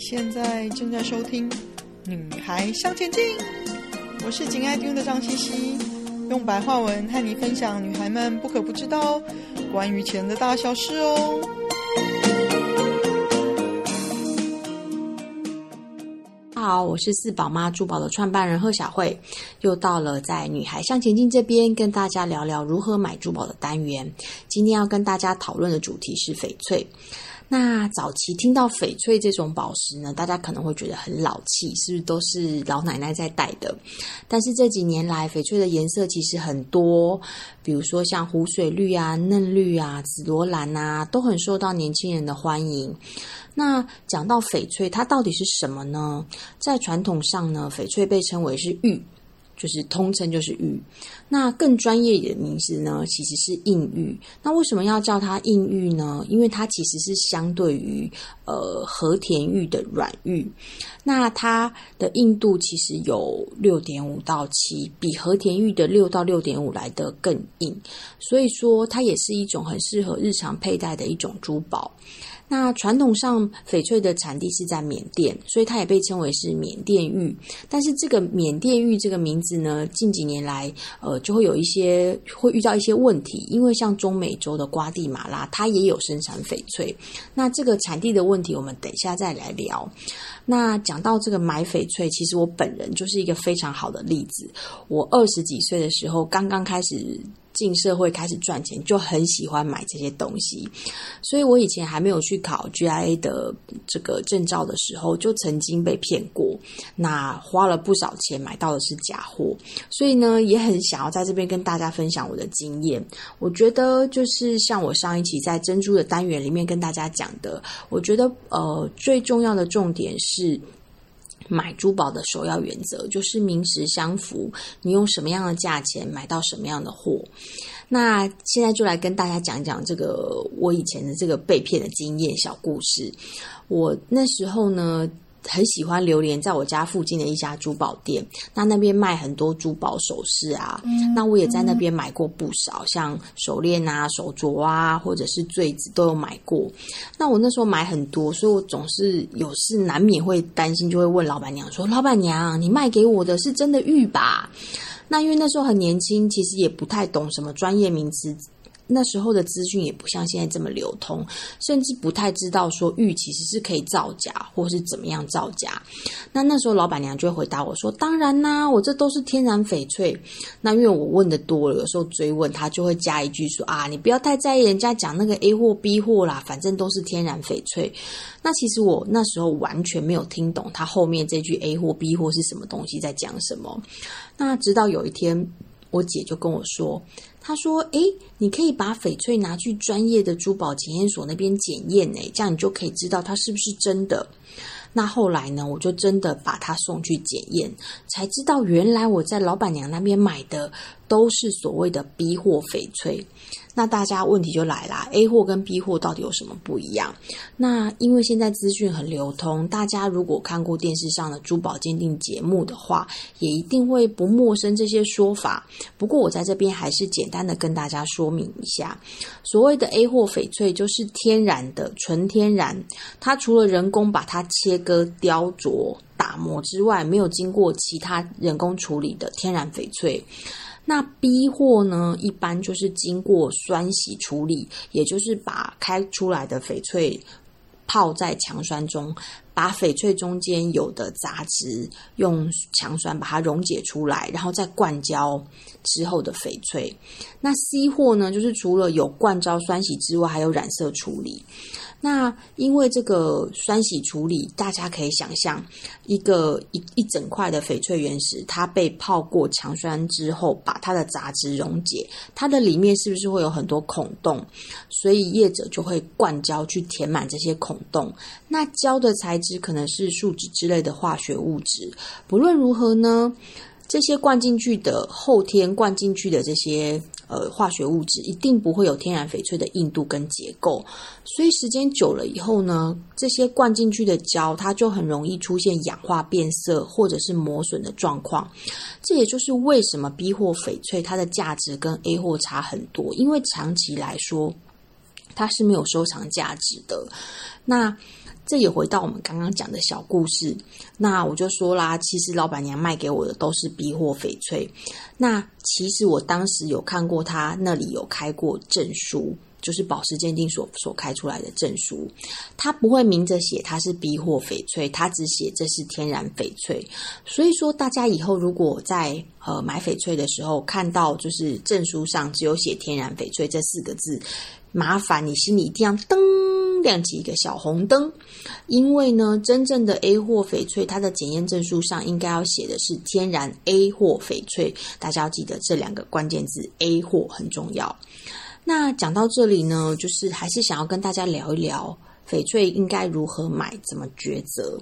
现在正在收听《女孩向前进》，我是紧爱听的张茜茜，用白话文和你分享女孩们不可不知道关于钱的大小事哦。好，我是四宝妈珠宝的创办人贺小慧，又到了在女孩向前进这边跟大家聊聊如何买珠宝的单元。今天要跟大家讨论的主题是翡翠。那早期听到翡翠这种宝石呢，大家可能会觉得很老气，是不是都是老奶奶在戴的？但是这几年来，翡翠的颜色其实很多，比如说像湖水绿啊、嫩绿啊、紫罗兰啊，都很受到年轻人的欢迎。那讲到翡翠，它到底是什么呢？在传统上呢，翡翠被称为是玉。就是通称就是玉，那更专业的名字呢，其实是硬玉。那为什么要叫它硬玉呢？因为它其实是相对于呃和田玉的软玉，那它的硬度其实有六点五到七，比和田玉的六到六点五来得更硬，所以说它也是一种很适合日常佩戴的一种珠宝。那传统上，翡翠的产地是在缅甸，所以它也被称为是缅甸玉。但是这个缅甸玉这个名字呢，近几年来，呃，就会有一些会遇到一些问题，因为像中美洲的瓜地马拉，它也有生产翡翠。那这个产地的问题，我们等一下再来聊。那讲到这个买翡翠，其实我本人就是一个非常好的例子。我二十几岁的时候，刚刚开始。进社会开始赚钱，就很喜欢买这些东西，所以我以前还没有去考 GIA 的这个证照的时候，就曾经被骗过，那花了不少钱买到的是假货，所以呢，也很想要在这边跟大家分享我的经验。我觉得就是像我上一期在珍珠的单元里面跟大家讲的，我觉得呃最重要的重点是。买珠宝的首要原则就是名实相符，你用什么样的价钱买到什么样的货。那现在就来跟大家讲讲这个我以前的这个被骗的经验小故事。我那时候呢。很喜欢榴莲在我家附近的一家珠宝店，那那边卖很多珠宝首饰啊，嗯、那我也在那边买过不少，像手链啊、手镯啊，或者是坠子都有买过。那我那时候买很多，所以我总是有事难免会担心，就会问老板娘说：“老板娘，你卖给我的是真的玉吧？”那因为那时候很年轻，其实也不太懂什么专业名词。那时候的资讯也不像现在这么流通，甚至不太知道说玉其实是可以造假，或是怎么样造假。那那时候老板娘就会回答我说：“当然啦，我这都是天然翡翠。”那因为我问的多了，有时候追问他就会加一句说：“啊，你不要太在意人家讲那个 A 货 B 货啦，反正都是天然翡翠。”那其实我那时候完全没有听懂他后面这句 A 货 B 货是什么东西在讲什么。那直到有一天，我姐就跟我说。他说：“诶，你可以把翡翠拿去专业的珠宝检验所那边检验，诶，这样你就可以知道它是不是真的。”那后来呢，我就真的把它送去检验，才知道原来我在老板娘那边买的都是所谓的 B 货翡翠。那大家问题就来啦，A 货跟 B 货到底有什么不一样？那因为现在资讯很流通，大家如果看过电视上的珠宝鉴定节目的话，也一定会不陌生这些说法。不过我在这边还是简单跟大家说明一下，所谓的 A 货翡翠就是天然的、纯天然，它除了人工把它切割、雕琢、打磨之外，没有经过其他人工处理的天然翡翠。那 B 货呢，一般就是经过酸洗处理，也就是把开出来的翡翠泡在强酸中，把翡翠中间有的杂质用强酸把它溶解出来，然后再灌胶之后的翡翠。那 C 货呢，就是除了有灌胶酸洗之外，还有染色处理。那因为这个酸洗处理，大家可以想象，一个一一整块的翡翠原石，它被泡过强酸之后，把它的杂质溶解，它的里面是不是会有很多孔洞？所以业者就会灌胶去填满这些孔洞。那胶的材质可能是树脂之类的化学物质。不论如何呢，这些灌进去的后天灌进去的这些。呃，化学物质一定不会有天然翡翠的硬度跟结构，所以时间久了以后呢，这些灌进去的胶，它就很容易出现氧化变色或者是磨损的状况。这也就是为什么 B 货翡翠它的价值跟 A 货差很多，因为长期来说它是没有收藏价值的。那这也回到我们刚刚讲的小故事。那我就说啦，其实老板娘卖给我的都是 B 货翡翠。那其实我当时有看过他那里有开过证书。就是宝石鉴定所所开出来的证书，他不会明着写它是 B 货翡翠，他只写这是天然翡翠。所以说，大家以后如果在呃买翡翠的时候看到就是证书上只有写天然翡翠这四个字，麻烦你心里一定要噔亮起一个小红灯，因为呢，真正的 A 货翡翠它的检验证书上应该要写的是天然 A 货翡翠，大家要记得这两个关键字 A 货很重要。那讲到这里呢，就是还是想要跟大家聊一聊翡翠应该如何买，怎么抉择。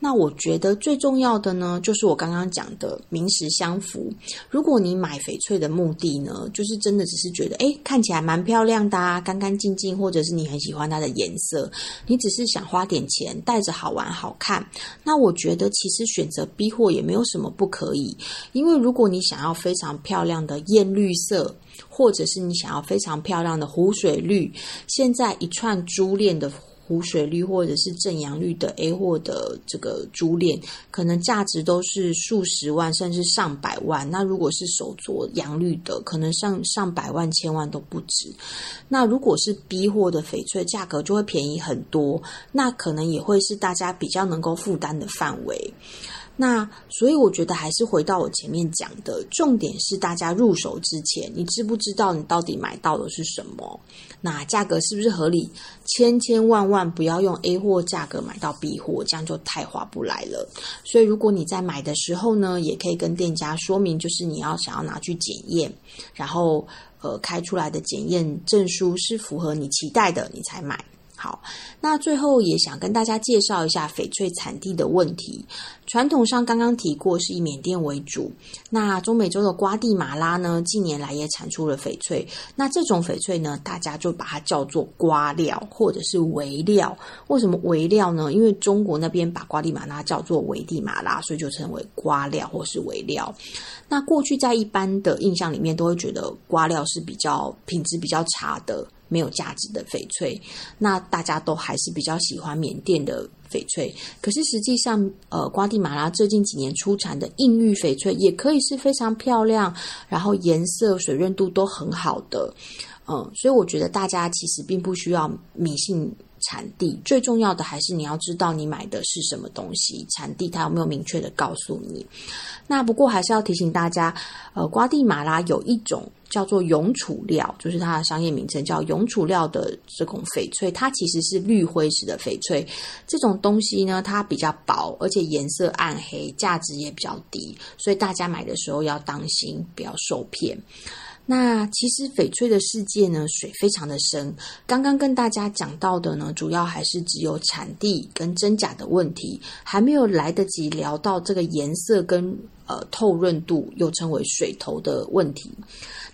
那我觉得最重要的呢，就是我刚刚讲的名实相符。如果你买翡翠的目的呢，就是真的只是觉得，诶，看起来蛮漂亮的啊，干干净净，或者是你很喜欢它的颜色，你只是想花点钱戴着好玩好看。那我觉得其实选择 B 货也没有什么不可以，因为如果你想要非常漂亮的艳绿色。或者是你想要非常漂亮的湖水绿，现在一串珠链的湖水绿或者是正阳绿的 A 货的这个珠链，可能价值都是数十万甚至上百万。那如果是手镯阳绿的，可能上上百万、千万都不止。那如果是 B 货的翡翠，价格就会便宜很多，那可能也会是大家比较能够负担的范围。那所以我觉得还是回到我前面讲的重点是，大家入手之前，你知不知道你到底买到的是什么？那价格是不是合理？千千万万不要用 A 货价格买到 B 货，这样就太划不来了。所以如果你在买的时候呢，也可以跟店家说明，就是你要想要拿去检验，然后呃开出来的检验证书是符合你期待的，你才买。好，那最后也想跟大家介绍一下翡翠产地的问题。传统上刚刚提过是以缅甸为主，那中美洲的瓜地马拉呢，近年来也产出了翡翠。那这种翡翠呢，大家就把它叫做瓜料或者是微料。为什么微料呢？因为中国那边把瓜地马拉叫做危地马拉，所以就称为瓜料或是微料。那过去在一般的印象里面，都会觉得瓜料是比较品质比较差的。没有价值的翡翠，那大家都还是比较喜欢缅甸的翡翠。可是实际上，呃，瓜地马拉最近几年出产的硬玉翡翠也可以是非常漂亮，然后颜色、水润度都很好的。嗯，所以我觉得大家其实并不需要迷信。产地最重要的还是你要知道你买的是什么东西，产地它有没有明确的告诉你？那不过还是要提醒大家，呃，瓜地马拉有一种叫做永储料，就是它的商业名称叫永储料的这种翡翠，它其实是绿灰石的翡翠。这种东西呢，它比较薄，而且颜色暗黑，价值也比较低，所以大家买的时候要当心，不要受骗。那其实翡翠的世界呢，水非常的深。刚刚跟大家讲到的呢，主要还是只有产地跟真假的问题，还没有来得及聊到这个颜色跟呃透润度，又称为水头的问题。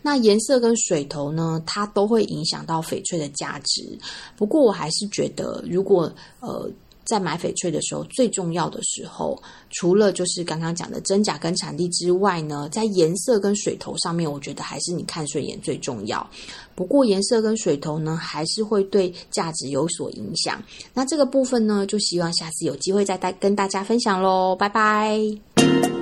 那颜色跟水头呢，它都会影响到翡翠的价值。不过我还是觉得，如果呃。在买翡翠的时候，最重要的时候，除了就是刚刚讲的真假跟产地之外呢，在颜色跟水头上面，我觉得还是你看顺眼最重要。不过颜色跟水头呢，还是会对价值有所影响。那这个部分呢，就希望下次有机会再带跟大家分享喽。拜拜。